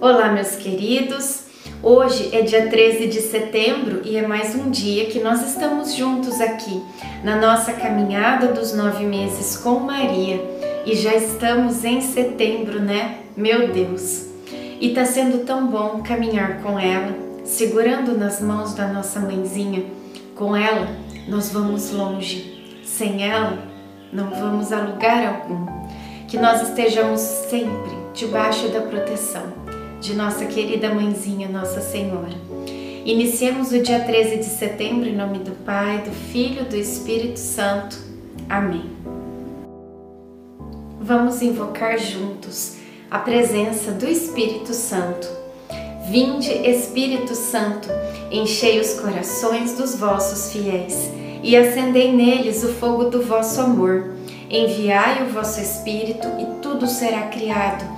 Olá, meus queridos. Hoje é dia 13 de setembro e é mais um dia que nós estamos juntos aqui na nossa caminhada dos nove meses com Maria e já estamos em setembro, né? Meu Deus! E tá sendo tão bom caminhar com ela, segurando nas mãos da nossa mãezinha. Com ela, nós vamos longe. Sem ela, não vamos a lugar algum. Que nós estejamos sempre debaixo da proteção de nossa querida mãezinha, Nossa Senhora. Iniciemos o dia 13 de setembro em nome do Pai, do Filho e do Espírito Santo. Amém. Vamos invocar juntos a presença do Espírito Santo. Vinde, Espírito Santo, enchei os corações dos vossos fiéis e acendei neles o fogo do vosso amor. Enviai o vosso Espírito e tudo será criado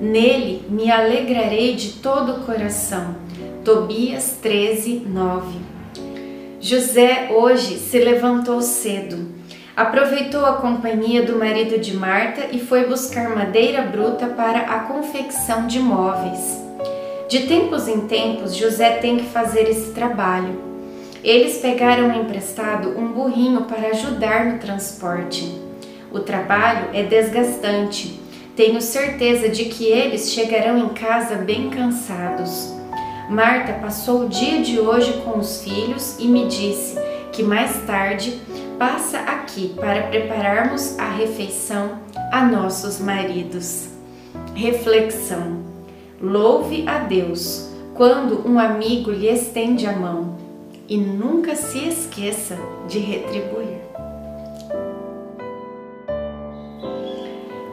Nele me alegrarei de todo o coração Tobias 13, 9. José hoje se levantou cedo, aproveitou a companhia do marido de Marta e foi buscar madeira bruta para a confecção de móveis. De tempos em tempos, José tem que fazer esse trabalho. Eles pegaram emprestado um burrinho para ajudar no transporte. O trabalho é desgastante. Tenho certeza de que eles chegarão em casa bem cansados. Marta passou o dia de hoje com os filhos e me disse que mais tarde passa aqui para prepararmos a refeição a nossos maridos. Reflexão: Louve a Deus quando um amigo lhe estende a mão e nunca se esqueça de retribuir.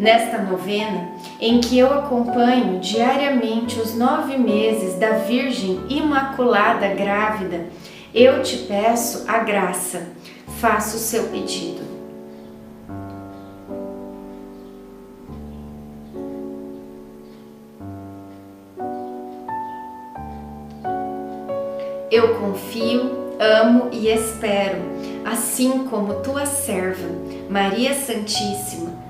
Nesta novena, em que eu acompanho diariamente os nove meses da Virgem Imaculada Grávida, eu te peço a graça, faça o seu pedido. Eu confio, amo e espero, assim como tua serva, Maria Santíssima,